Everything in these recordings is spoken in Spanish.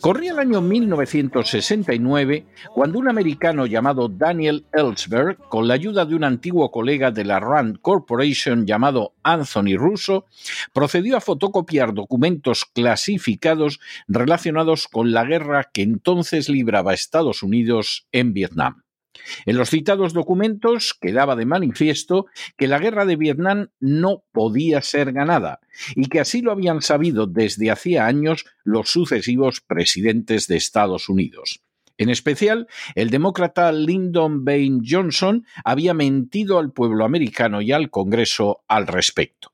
Corría el año 1969 cuando un americano llamado Daniel Ellsberg, con la ayuda de un antiguo colega de la Rand Corporation llamado Anthony Russo, procedió a fotocopiar documentos clasificados relacionados con la guerra que entonces libraba Estados Unidos en Vietnam. En los citados documentos quedaba de manifiesto que la guerra de Vietnam no podía ser ganada y que así lo habían sabido desde hacía años los sucesivos presidentes de Estados Unidos. En especial, el demócrata Lyndon Baines Johnson había mentido al pueblo americano y al Congreso al respecto.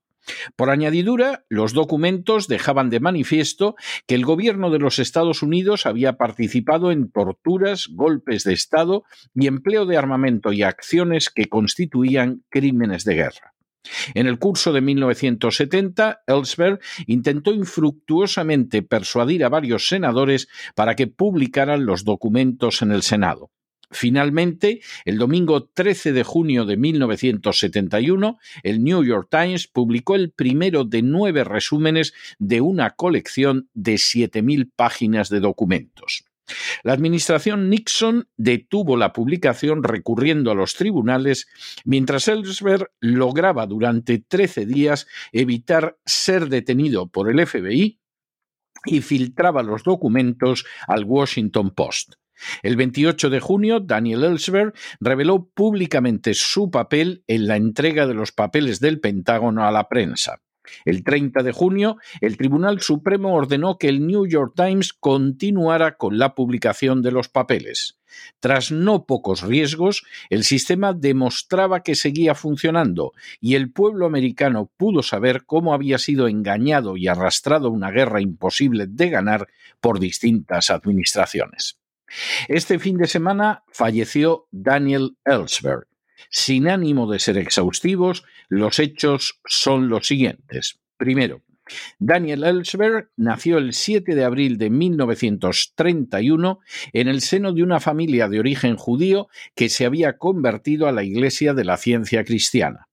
Por añadidura, los documentos dejaban de manifiesto que el gobierno de los Estados Unidos había participado en torturas, golpes de Estado y empleo de armamento y acciones que constituían crímenes de guerra. En el curso de 1970, Ellsberg intentó infructuosamente persuadir a varios senadores para que publicaran los documentos en el Senado. Finalmente, el domingo 13 de junio de 1971, el New York Times publicó el primero de nueve resúmenes de una colección de 7.000 páginas de documentos. La administración Nixon detuvo la publicación recurriendo a los tribunales, mientras Ellsberg lograba durante 13 días evitar ser detenido por el FBI y filtraba los documentos al Washington Post. El 28 de junio, Daniel Ellsberg reveló públicamente su papel en la entrega de los papeles del Pentágono a la prensa. El 30 de junio, el Tribunal Supremo ordenó que el New York Times continuara con la publicación de los papeles. Tras no pocos riesgos, el sistema demostraba que seguía funcionando y el pueblo americano pudo saber cómo había sido engañado y arrastrado una guerra imposible de ganar por distintas administraciones. Este fin de semana falleció Daniel Ellsberg, sin ánimo de ser exhaustivos, los hechos son los siguientes. Primero, Daniel Ellsberg nació el 7 de abril de 1931 en el seno de una familia de origen judío que se había convertido a la Iglesia de la Ciencia Cristiana.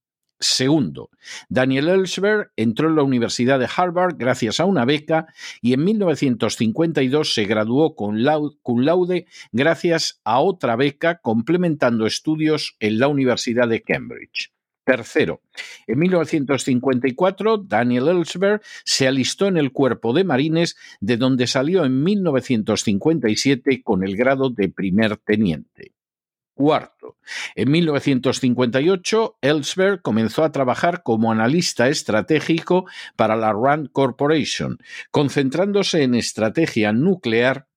Segundo, Daniel Ellsberg entró en la Universidad de Harvard gracias a una beca y en 1952 se graduó con cum laude gracias a otra beca complementando estudios en la Universidad de Cambridge. Tercero, en 1954 Daniel Ellsberg se alistó en el cuerpo de marines de donde salió en 1957 con el grado de primer teniente. En 1958, Ellsberg comenzó a trabajar como analista estratégico para la Rand Corporation, concentrándose en estrategia nuclear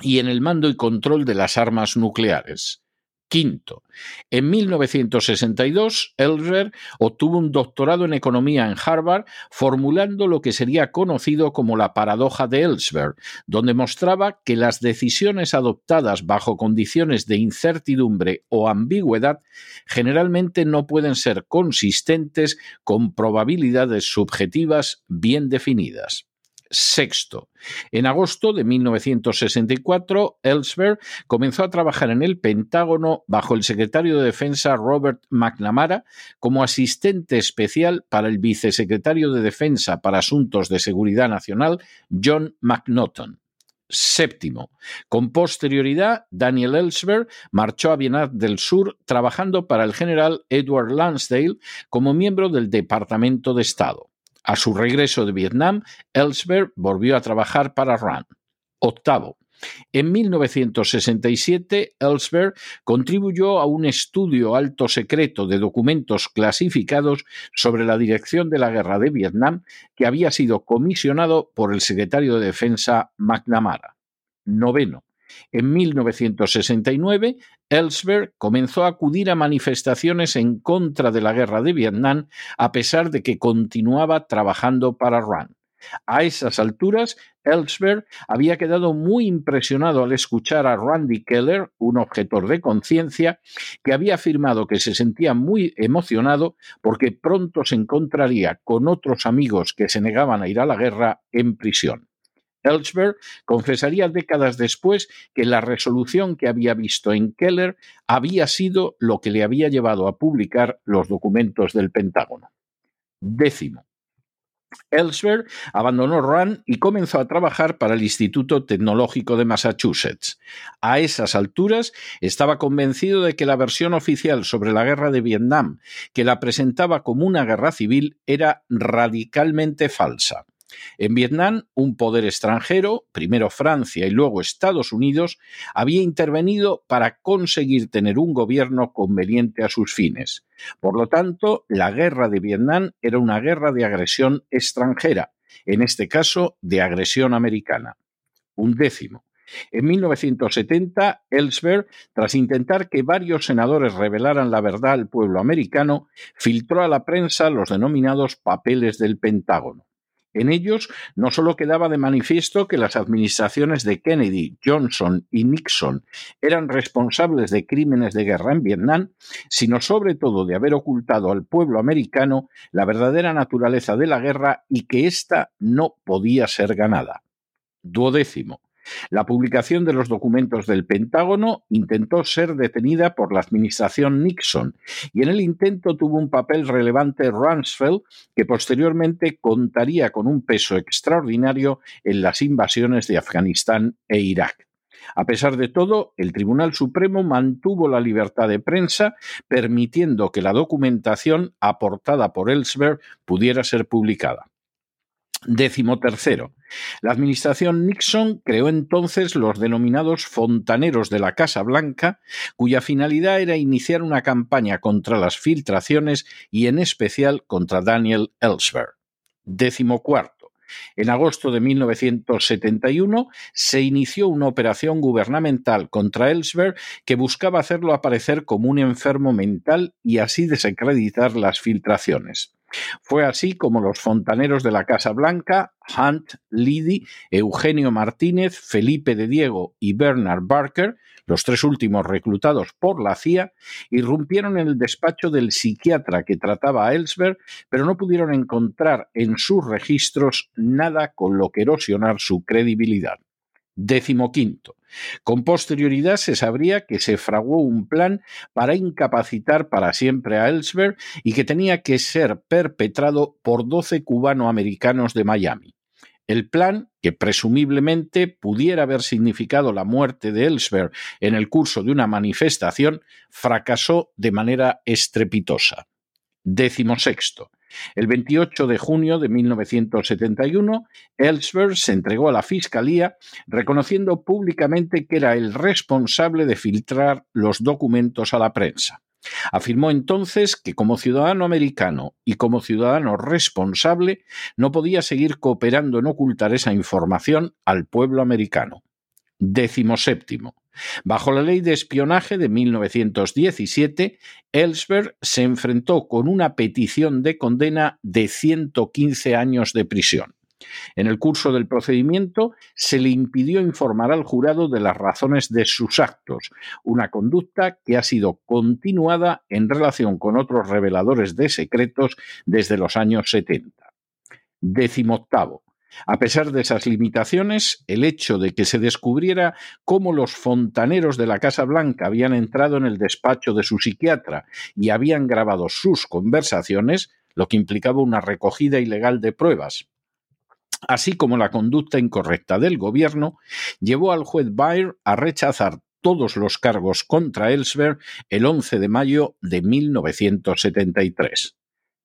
y en el mando y control de las armas nucleares. Quinto, en 1962, Ellsberg obtuvo un doctorado en economía en Harvard, formulando lo que sería conocido como la paradoja de Ellsberg, donde mostraba que las decisiones adoptadas bajo condiciones de incertidumbre o ambigüedad generalmente no pueden ser consistentes con probabilidades subjetivas bien definidas. Sexto. En agosto de 1964, Ellsberg comenzó a trabajar en el Pentágono bajo el secretario de Defensa Robert McNamara como asistente especial para el vicesecretario de Defensa para Asuntos de Seguridad Nacional John McNaughton. Séptimo. Con posterioridad, Daniel Ellsberg marchó a Vietnam del Sur trabajando para el general Edward Lansdale como miembro del Departamento de Estado. A su regreso de Vietnam, Ellsberg volvió a trabajar para RAND. Octavo. En 1967, Ellsberg contribuyó a un estudio alto secreto de documentos clasificados sobre la dirección de la guerra de Vietnam que había sido comisionado por el secretario de Defensa McNamara. Noveno. En 1969, Ellsberg comenzó a acudir a manifestaciones en contra de la guerra de Vietnam, a pesar de que continuaba trabajando para RAND. A esas alturas, Ellsberg había quedado muy impresionado al escuchar a Randy Keller, un objetor de conciencia, que había afirmado que se sentía muy emocionado porque pronto se encontraría con otros amigos que se negaban a ir a la guerra en prisión. Ellsberg confesaría décadas después que la resolución que había visto en Keller había sido lo que le había llevado a publicar los documentos del Pentágono. Décimo. Ellsberg abandonó RAND y comenzó a trabajar para el Instituto Tecnológico de Massachusetts. A esas alturas estaba convencido de que la versión oficial sobre la guerra de Vietnam, que la presentaba como una guerra civil, era radicalmente falsa. En Vietnam, un poder extranjero, primero Francia y luego Estados Unidos, había intervenido para conseguir tener un gobierno conveniente a sus fines. Por lo tanto, la guerra de Vietnam era una guerra de agresión extranjera, en este caso de agresión americana. Un décimo. En 1970, Ellsberg, tras intentar que varios senadores revelaran la verdad al pueblo americano, filtró a la prensa los denominados papeles del Pentágono. En ellos no solo quedaba de manifiesto que las administraciones de Kennedy, Johnson y Nixon eran responsables de crímenes de guerra en Vietnam, sino sobre todo de haber ocultado al pueblo americano la verdadera naturaleza de la guerra y que ésta no podía ser ganada. Duodécimo. La publicación de los documentos del Pentágono intentó ser detenida por la administración Nixon y en el intento tuvo un papel relevante Rumsfeld, que posteriormente contaría con un peso extraordinario en las invasiones de Afganistán e Irak. A pesar de todo, el Tribunal Supremo mantuvo la libertad de prensa, permitiendo que la documentación aportada por Ellsberg pudiera ser publicada. Décimo tercero. La administración Nixon creó entonces los denominados fontaneros de la Casa Blanca, cuya finalidad era iniciar una campaña contra las filtraciones y en especial contra Daniel Ellsberg. Décimo cuarto. En agosto de 1971 se inició una operación gubernamental contra Ellsberg que buscaba hacerlo aparecer como un enfermo mental y así desacreditar las filtraciones. Fue así como los fontaneros de la Casa Blanca, Hunt, Liddy, Eugenio Martínez, Felipe de Diego y Bernard Barker, los tres últimos reclutados por la CIA, irrumpieron en el despacho del psiquiatra que trataba a Ellsberg, pero no pudieron encontrar en sus registros nada con lo que erosionar su credibilidad. Décimo quinto. Con posterioridad se sabría que se fraguó un plan para incapacitar para siempre a Ellsberg y que tenía que ser perpetrado por doce cubanoamericanos de Miami. El plan, que presumiblemente pudiera haber significado la muerte de Ellsberg en el curso de una manifestación, fracasó de manera estrepitosa. Sexto. El 28 de junio de 1971, Ellsberg se entregó a la Fiscalía reconociendo públicamente que era el responsable de filtrar los documentos a la prensa. Afirmó entonces que como ciudadano americano y como ciudadano responsable no podía seguir cooperando en ocultar esa información al pueblo americano. Décimo séptimo. Bajo la ley de espionaje de 1917, Ellsberg se enfrentó con una petición de condena de 115 años de prisión. En el curso del procedimiento se le impidió informar al jurado de las razones de sus actos, una conducta que ha sido continuada en relación con otros reveladores de secretos desde los años 70. Décimo octavo. A pesar de esas limitaciones, el hecho de que se descubriera cómo los fontaneros de la Casa Blanca habían entrado en el despacho de su psiquiatra y habían grabado sus conversaciones, lo que implicaba una recogida ilegal de pruebas, así como la conducta incorrecta del gobierno, llevó al juez Bayer a rechazar todos los cargos contra Ellsberg el 11 de mayo de 1973.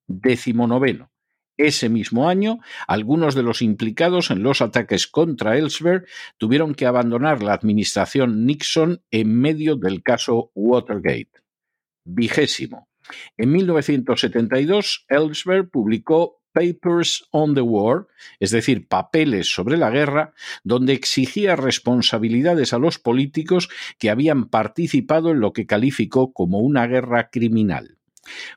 Décimo noveno. Ese mismo año, algunos de los implicados en los ataques contra Ellsberg tuvieron que abandonar la administración Nixon en medio del caso Watergate. Vigésimo. En 1972, Ellsberg publicó Papers on the War, es decir, papeles sobre la guerra, donde exigía responsabilidades a los políticos que habían participado en lo que calificó como una guerra criminal.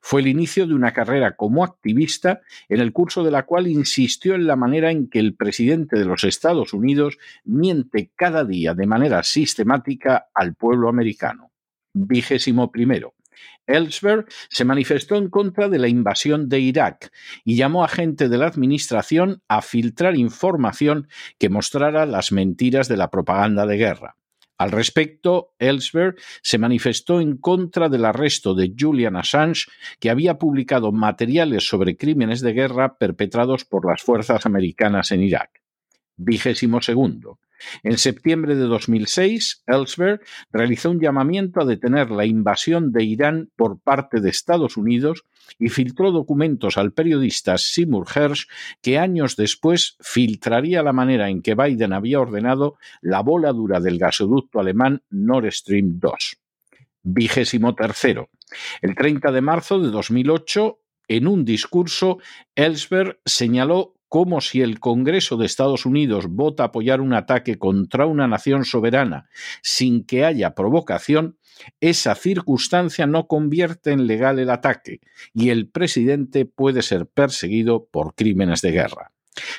Fue el inicio de una carrera como activista en el curso de la cual insistió en la manera en que el presidente de los Estados Unidos miente cada día de manera sistemática al pueblo americano. Vigésimo primero. Ellsberg se manifestó en contra de la invasión de Irak y llamó a gente de la administración a filtrar información que mostrara las mentiras de la propaganda de guerra. Al respecto, Ellsberg se manifestó en contra del arresto de Julian Assange, que había publicado materiales sobre crímenes de guerra perpetrados por las fuerzas americanas en Irak. Vigésimo segundo. En septiembre de 2006, Ellsberg realizó un llamamiento a detener la invasión de Irán por parte de Estados Unidos y filtró documentos al periodista Seymour Hersh que años después filtraría la manera en que Biden había ordenado la voladura del gasoducto alemán Nord Stream 2. Vigésimo tercero. El 30 de marzo de 2008, en un discurso, Ellsberg señaló como si el Congreso de Estados Unidos vota apoyar un ataque contra una nación soberana sin que haya provocación, esa circunstancia no convierte en legal el ataque y el presidente puede ser perseguido por crímenes de guerra.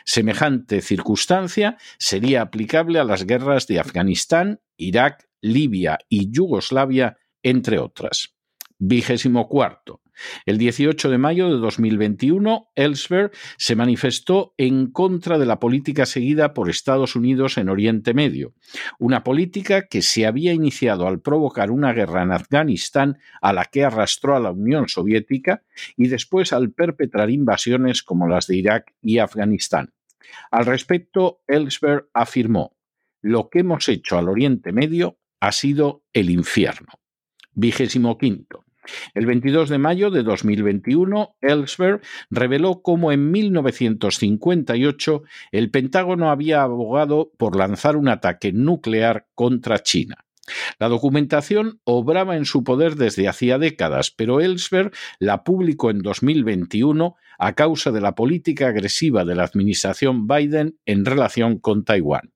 Semejante circunstancia sería aplicable a las guerras de Afganistán, Irak, Libia y Yugoslavia, entre otras. Vigésimo cuarto. El 18 de mayo de 2021, Ellsberg se manifestó en contra de la política seguida por Estados Unidos en Oriente Medio, una política que se había iniciado al provocar una guerra en Afganistán a la que arrastró a la Unión Soviética y después al perpetrar invasiones como las de Irak y Afganistán. Al respecto, Ellsberg afirmó, lo que hemos hecho al Oriente Medio ha sido el infierno. Vigésimo quinto. El 22 de mayo de 2021, Ellsberg reveló cómo en 1958 el Pentágono había abogado por lanzar un ataque nuclear contra China. La documentación obraba en su poder desde hacía décadas, pero Ellsberg la publicó en 2021 a causa de la política agresiva de la administración Biden en relación con Taiwán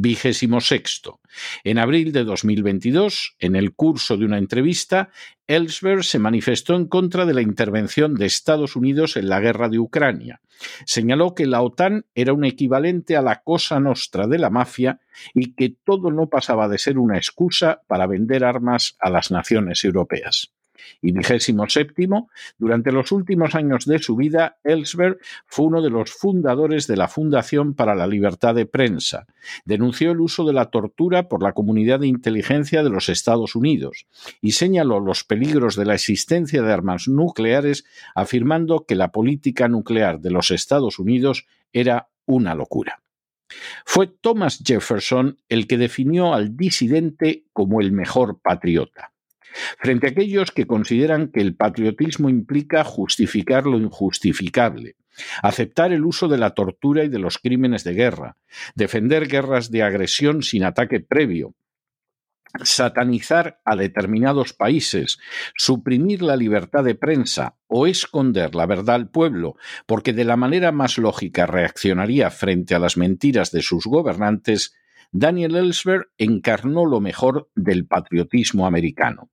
vigésimo sexto. En abril de 2022, en el curso de una entrevista, Ellsberg se manifestó en contra de la intervención de Estados Unidos en la guerra de Ucrania. Señaló que la OTAN era un equivalente a la cosa nostra de la mafia y que todo no pasaba de ser una excusa para vender armas a las naciones europeas y vigésimo séptimo, durante los últimos años de su vida, Ellsberg fue uno de los fundadores de la Fundación para la Libertad de Prensa. Denunció el uso de la tortura por la comunidad de inteligencia de los Estados Unidos y señaló los peligros de la existencia de armas nucleares, afirmando que la política nuclear de los Estados Unidos era una locura. Fue Thomas Jefferson el que definió al disidente como el mejor patriota. Frente a aquellos que consideran que el patriotismo implica justificar lo injustificable, aceptar el uso de la tortura y de los crímenes de guerra, defender guerras de agresión sin ataque previo, satanizar a determinados países, suprimir la libertad de prensa o esconder la verdad al pueblo, porque de la manera más lógica reaccionaría frente a las mentiras de sus gobernantes, Daniel Ellsberg encarnó lo mejor del patriotismo americano.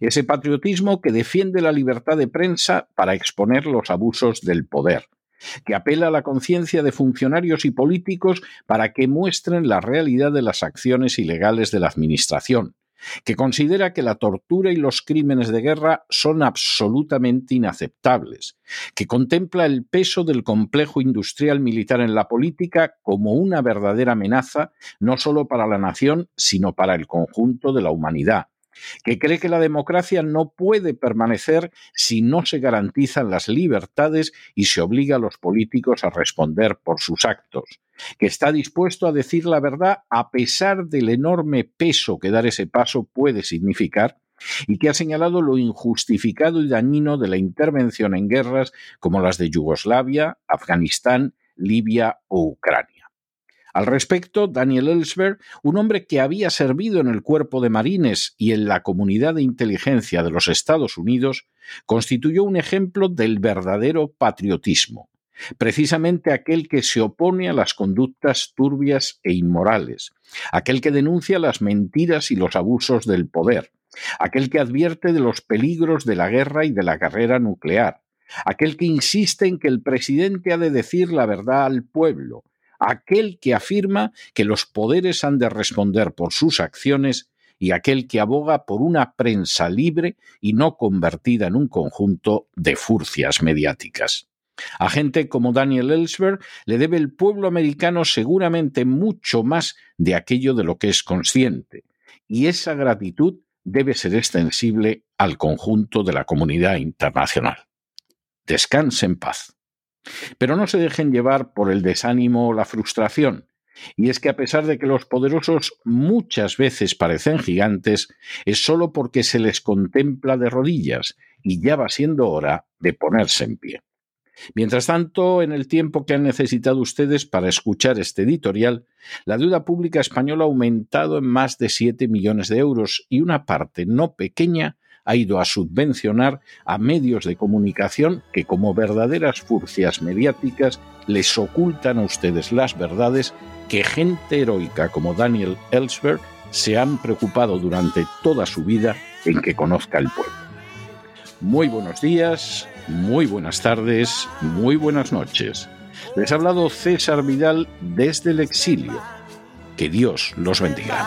Ese patriotismo que defiende la libertad de prensa para exponer los abusos del poder, que apela a la conciencia de funcionarios y políticos para que muestren la realidad de las acciones ilegales de la Administración, que considera que la tortura y los crímenes de guerra son absolutamente inaceptables, que contempla el peso del complejo industrial militar en la política como una verdadera amenaza no solo para la nación, sino para el conjunto de la humanidad, que cree que la democracia no puede permanecer si no se garantizan las libertades y se obliga a los políticos a responder por sus actos, que está dispuesto a decir la verdad a pesar del enorme peso que dar ese paso puede significar, y que ha señalado lo injustificado y dañino de la intervención en guerras como las de Yugoslavia, Afganistán, Libia o Ucrania. Al respecto, Daniel Ellsberg, un hombre que había servido en el cuerpo de marines y en la comunidad de inteligencia de los Estados Unidos, constituyó un ejemplo del verdadero patriotismo, precisamente aquel que se opone a las conductas turbias e inmorales, aquel que denuncia las mentiras y los abusos del poder, aquel que advierte de los peligros de la guerra y de la carrera nuclear, aquel que insiste en que el presidente ha de decir la verdad al pueblo, aquel que afirma que los poderes han de responder por sus acciones y aquel que aboga por una prensa libre y no convertida en un conjunto de furcias mediáticas. A gente como Daniel Ellsberg le debe el pueblo americano seguramente mucho más de aquello de lo que es consciente, y esa gratitud debe ser extensible al conjunto de la comunidad internacional. Descanse en paz. Pero no se dejen llevar por el desánimo o la frustración. Y es que a pesar de que los poderosos muchas veces parecen gigantes, es solo porque se les contempla de rodillas y ya va siendo hora de ponerse en pie. Mientras tanto, en el tiempo que han necesitado ustedes para escuchar este editorial, la deuda pública española ha aumentado en más de 7 millones de euros y una parte no pequeña ha ido a subvencionar a medios de comunicación que como verdaderas furcias mediáticas les ocultan a ustedes las verdades que gente heroica como Daniel Ellsberg se han preocupado durante toda su vida en que conozca el pueblo. Muy buenos días, muy buenas tardes, muy buenas noches. Les ha hablado César Vidal desde el exilio. Que Dios los bendiga.